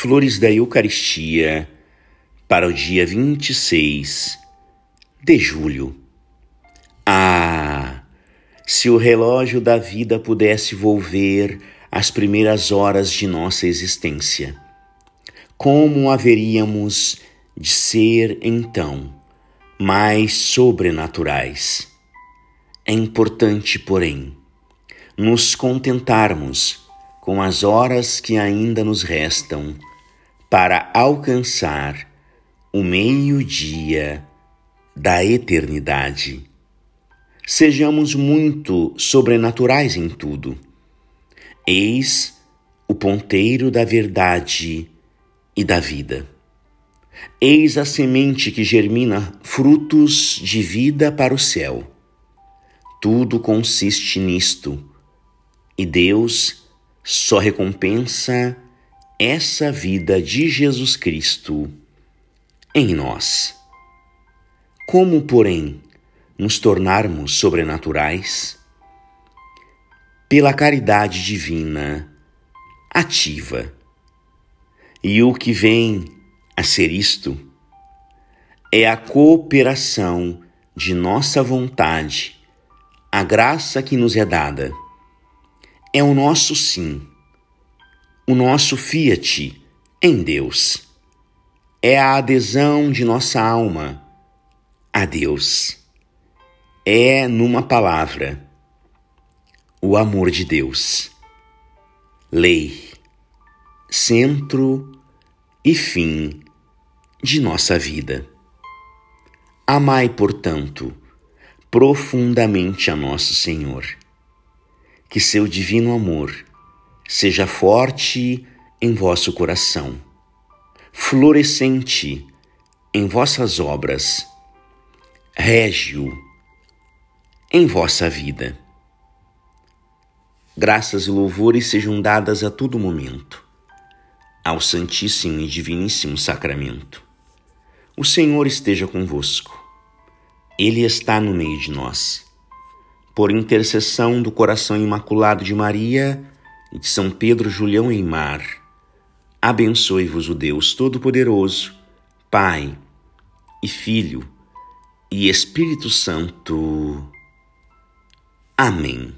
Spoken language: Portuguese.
Flores da Eucaristia para o dia 26 de julho. Ah, se o relógio da vida pudesse volver às primeiras horas de nossa existência, como haveríamos de ser então mais sobrenaturais? É importante, porém, nos contentarmos com as horas que ainda nos restam para alcançar o meio-dia da eternidade. Sejamos muito sobrenaturais em tudo. Eis o ponteiro da verdade e da vida. Eis a semente que germina frutos de vida para o céu. Tudo consiste nisto, e Deus só recompensa essa vida de Jesus Cristo em nós. Como, porém, nos tornarmos sobrenaturais? Pela caridade divina ativa. E o que vem a ser isto é a cooperação de nossa vontade, a graça que nos é dada é o nosso sim, o nosso fiat em Deus. É a adesão de nossa alma a Deus. É, numa palavra, o amor de Deus. Lei, centro e fim de nossa vida. Amai, portanto, profundamente a nosso Senhor que seu divino amor seja forte em vosso coração, florescente em vossas obras, régio em vossa vida. Graças e louvores sejam dadas a todo momento ao Santíssimo e Diviníssimo Sacramento. O Senhor esteja convosco. Ele está no meio de nós por intercessão do coração imaculado de Maria e de São Pedro Julião Eimar, abençoe-vos o Deus Todo-Poderoso, Pai e Filho e Espírito Santo. Amém.